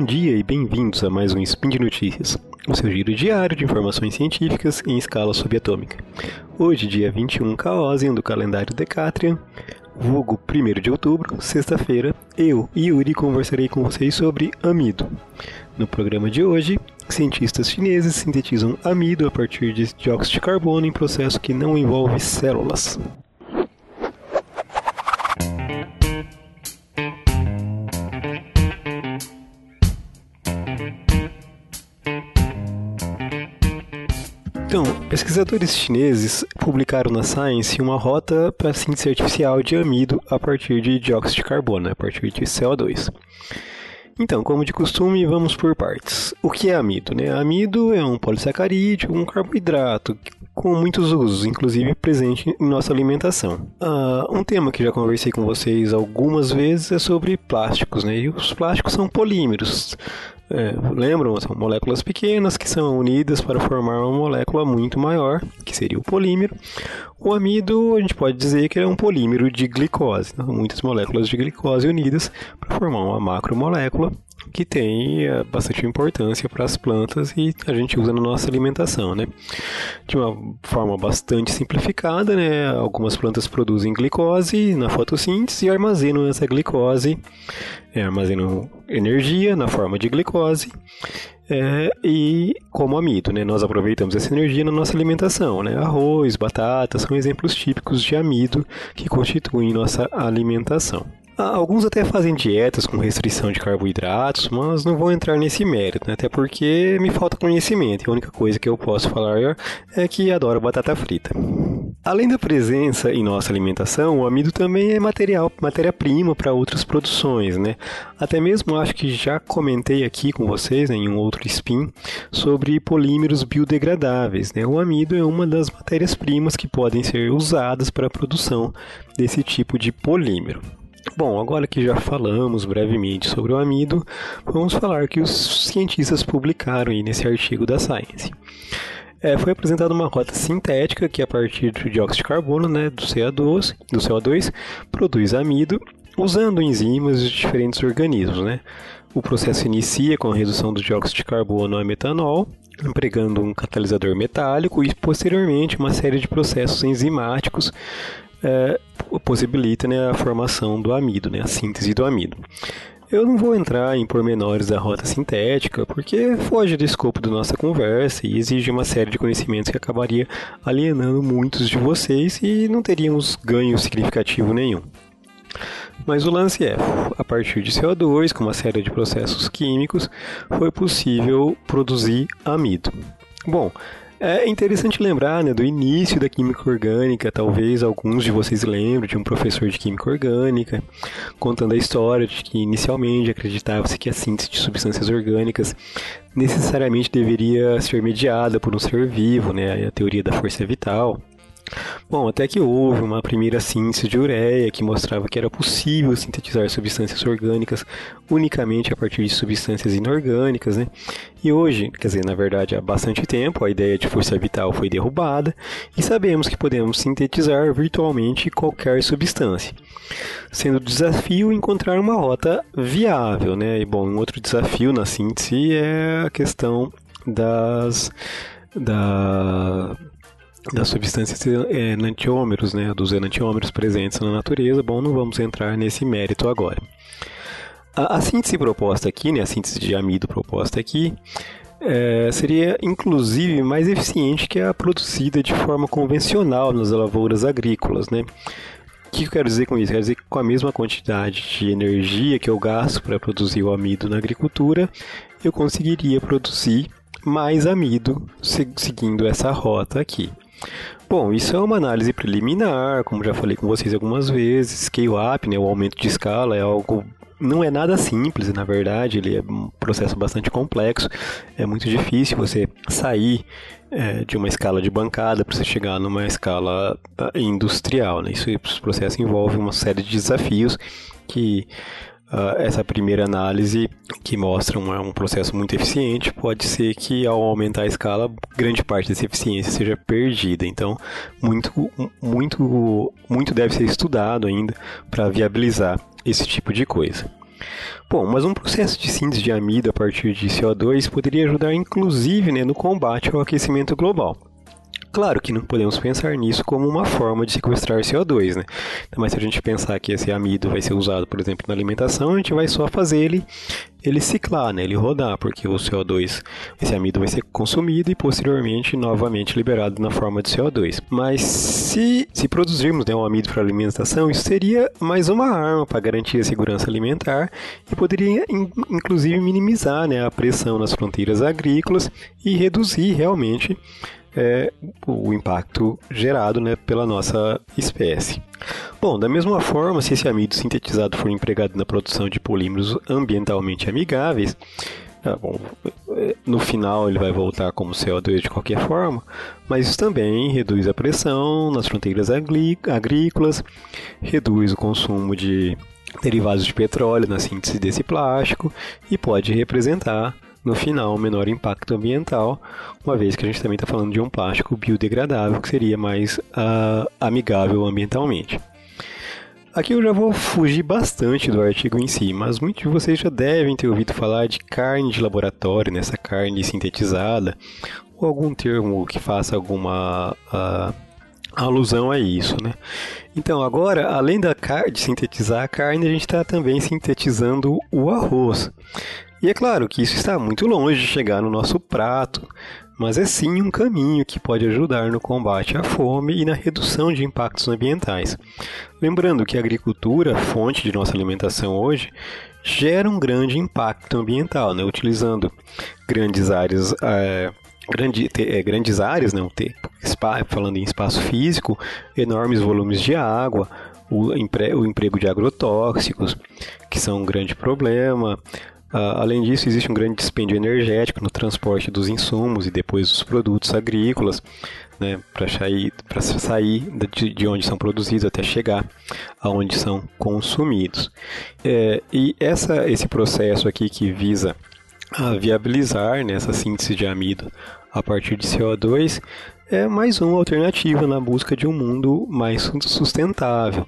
bom dia e bem-vindos a mais um Spin de Notícias, o seu giro diário de informações científicas em escala subatômica. Hoje, dia 21 Caosian do calendário Decatrian, vulgo 1 de outubro, sexta-feira, eu, Yuri, conversarei com vocês sobre amido. No programa de hoje, cientistas chineses sintetizam amido a partir de dióxido de carbono em processo que não envolve células. Pesquisadores chineses publicaram na Science uma rota para síntese artificial de amido a partir de dióxido de carbono, a partir de CO2. Então, como de costume, vamos por partes. O que é amido? Né? Amido é um polissacarídeo, um carboidrato com muitos usos, inclusive presente em nossa alimentação. Uh, um tema que já conversei com vocês algumas vezes é sobre plásticos, né? E os plásticos são polímeros. É, lembram? São moléculas pequenas que são unidas para formar uma molécula muito maior, que seria o polímero. O amido, a gente pode dizer que é um polímero de glicose, né? muitas moléculas de glicose unidas para formar uma macromolécula que tem é, bastante importância para as plantas e a gente usa na nossa alimentação, né? De uma forma bastante simplificada, né? Algumas plantas produzem glicose na fotossíntese e armazenam essa glicose, é, armazenam energia na forma de glicose é, e como amido, né? Nós aproveitamos essa energia na nossa alimentação, né? Arroz, batata são exemplos típicos de amido que constituem nossa alimentação. Alguns até fazem dietas com restrição de carboidratos, mas não vou entrar nesse mérito, né? até porque me falta conhecimento. E a única coisa que eu posso falar é que adoro batata frita. Além da presença em nossa alimentação, o amido também é material, matéria-prima para outras produções, né? Até mesmo acho que já comentei aqui com vocês né, em um outro spin sobre polímeros biodegradáveis. Né? O amido é uma das matérias-primas que podem ser usadas para a produção desse tipo de polímero. Bom, agora que já falamos brevemente sobre o amido, vamos falar que os cientistas publicaram nesse artigo da Science. É, foi apresentada uma rota sintética que, a partir do dióxido de carbono, né, do CO2, do CO2 produz amido usando enzimas de diferentes organismos. Né? O processo inicia com a redução do dióxido de carbono a metanol, empregando um catalisador metálico e, posteriormente, uma série de processos enzimáticos é, possibilita né, a formação do amido, né, a síntese do amido. Eu não vou entrar em pormenores da rota sintética, porque foge do escopo da nossa conversa e exige uma série de conhecimentos que acabaria alienando muitos de vocês e não teríamos ganho significativo nenhum. Mas o lance é, a partir de CO2, com uma série de processos químicos, foi possível produzir amido. Bom, é interessante lembrar né, do início da química orgânica, talvez alguns de vocês lembrem de um professor de química orgânica contando a história de que inicialmente acreditava-se que a síntese de substâncias orgânicas necessariamente deveria ser mediada por um ser vivo, né, a teoria da força vital. Bom, até que houve uma primeira síntese de ureia que mostrava que era possível sintetizar substâncias orgânicas unicamente a partir de substâncias inorgânicas, né? E hoje, quer dizer, na verdade, há bastante tempo, a ideia de força vital foi derrubada e sabemos que podemos sintetizar virtualmente qualquer substância. Sendo desafio encontrar uma rota viável, né? E bom, um outro desafio na síntese é a questão das da das substâncias enantiômeros, né, dos enantiômeros presentes na natureza. Bom, não vamos entrar nesse mérito agora. A, a síntese proposta aqui, né, a síntese de amido proposta aqui, é, seria inclusive mais eficiente que a produzida de forma convencional nas lavouras agrícolas, né? O que eu quero dizer com isso? Quero dizer que com a mesma quantidade de energia que eu gasto para produzir o amido na agricultura, eu conseguiria produzir mais amido seguindo essa rota aqui. Bom, isso é uma análise preliminar, como já falei com vocês algumas vezes. Scale-up, né, o aumento de escala, é algo não é nada simples, na verdade, ele é um processo bastante complexo. É muito difícil você sair é, de uma escala de bancada para você chegar numa escala ah, industrial. Né? Isso, esse processo envolve uma série de desafios que uh, essa primeira análise que mostra um, um, processo muito eficiente, pode ser que ao aumentar a escala, grande parte dessa eficiência seja perdida. Então, muito, muito, muito deve ser estudado ainda para viabilizar esse tipo de coisa. Bom, mas um processo de síntese de amido a partir de CO2 poderia ajudar inclusive né, no combate ao aquecimento global. Claro que não podemos pensar nisso como uma forma de sequestrar CO2, né? Mas se a gente pensar que esse amido vai ser usado, por exemplo, na alimentação, a gente vai só fazer ele, ele ciclar, né? Ele rodar, porque o CO2, esse amido vai ser consumido e posteriormente novamente liberado na forma de CO2. Mas se, se produzirmos né, um amido para alimentação, isso seria mais uma arma para garantir a segurança alimentar e poderia inclusive minimizar né, a pressão nas fronteiras agrícolas e reduzir realmente é, o impacto gerado né, pela nossa espécie. Bom, da mesma forma, se esse amido sintetizado for empregado na produção de polímeros ambientalmente amigáveis, ah, bom, no final ele vai voltar como CO2 de qualquer forma, mas isso também reduz a pressão nas fronteiras agrícolas, reduz o consumo de derivados de petróleo na síntese desse plástico e pode representar no final, menor impacto ambiental, uma vez que a gente também está falando de um plástico biodegradável que seria mais uh, amigável ambientalmente. Aqui eu já vou fugir bastante do artigo em si, mas muitos de vocês já devem ter ouvido falar de carne de laboratório, nessa carne sintetizada, ou algum termo que faça alguma uh, alusão a isso, né? Então, agora, além da de sintetizar a carne, a gente está também sintetizando o arroz. E é claro que isso está muito longe de chegar no nosso prato, mas é sim um caminho que pode ajudar no combate à fome e na redução de impactos ambientais. Lembrando que a agricultura, fonte de nossa alimentação hoje, gera um grande impacto ambiental, né? utilizando grandes áreas. É, grande, é, grandes áreas, ter, falando em espaço físico, enormes volumes de água, o, empre, o emprego de agrotóxicos, que são um grande problema, além disso, existe um grande dispêndio energético no transporte dos insumos e depois dos produtos agrícolas, né, para sair, sair de, de, onde são produzidos até chegar aonde são consumidos. É, e essa, esse processo aqui que visa a viabilizar né, essa síntese de amido a partir de CO2 é mais uma alternativa na busca de um mundo mais sustentável.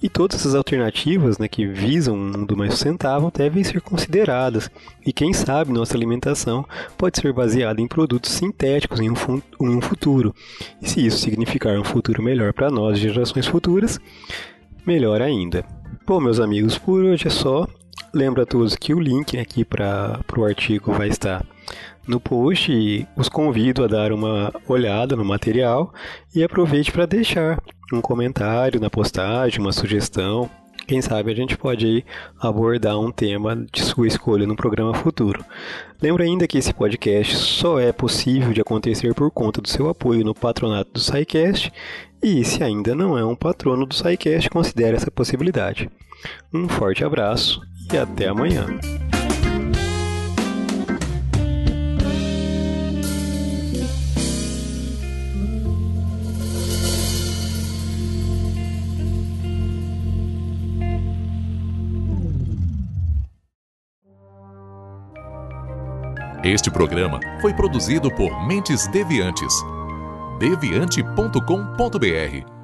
E todas essas alternativas né, que visam um mundo mais sustentável devem ser consideradas. E quem sabe nossa alimentação pode ser baseada em produtos sintéticos em um, em um futuro. E se isso significar um futuro melhor para nós, gerações futuras, melhor ainda. Bom, meus amigos, por hoje é só. Lembro a todos que o link aqui para o artigo vai estar no post e os convido a dar uma olhada no material e aproveite para deixar um comentário na postagem, uma sugestão. Quem sabe a gente pode aí abordar um tema de sua escolha no programa futuro. Lembra ainda que esse podcast só é possível de acontecer por conta do seu apoio no patronato do SciCast e se ainda não é um patrono do SciCast, considere essa possibilidade. Um forte abraço e até amanhã. Este programa foi produzido por Mentes Deviantes. deviante.com.br.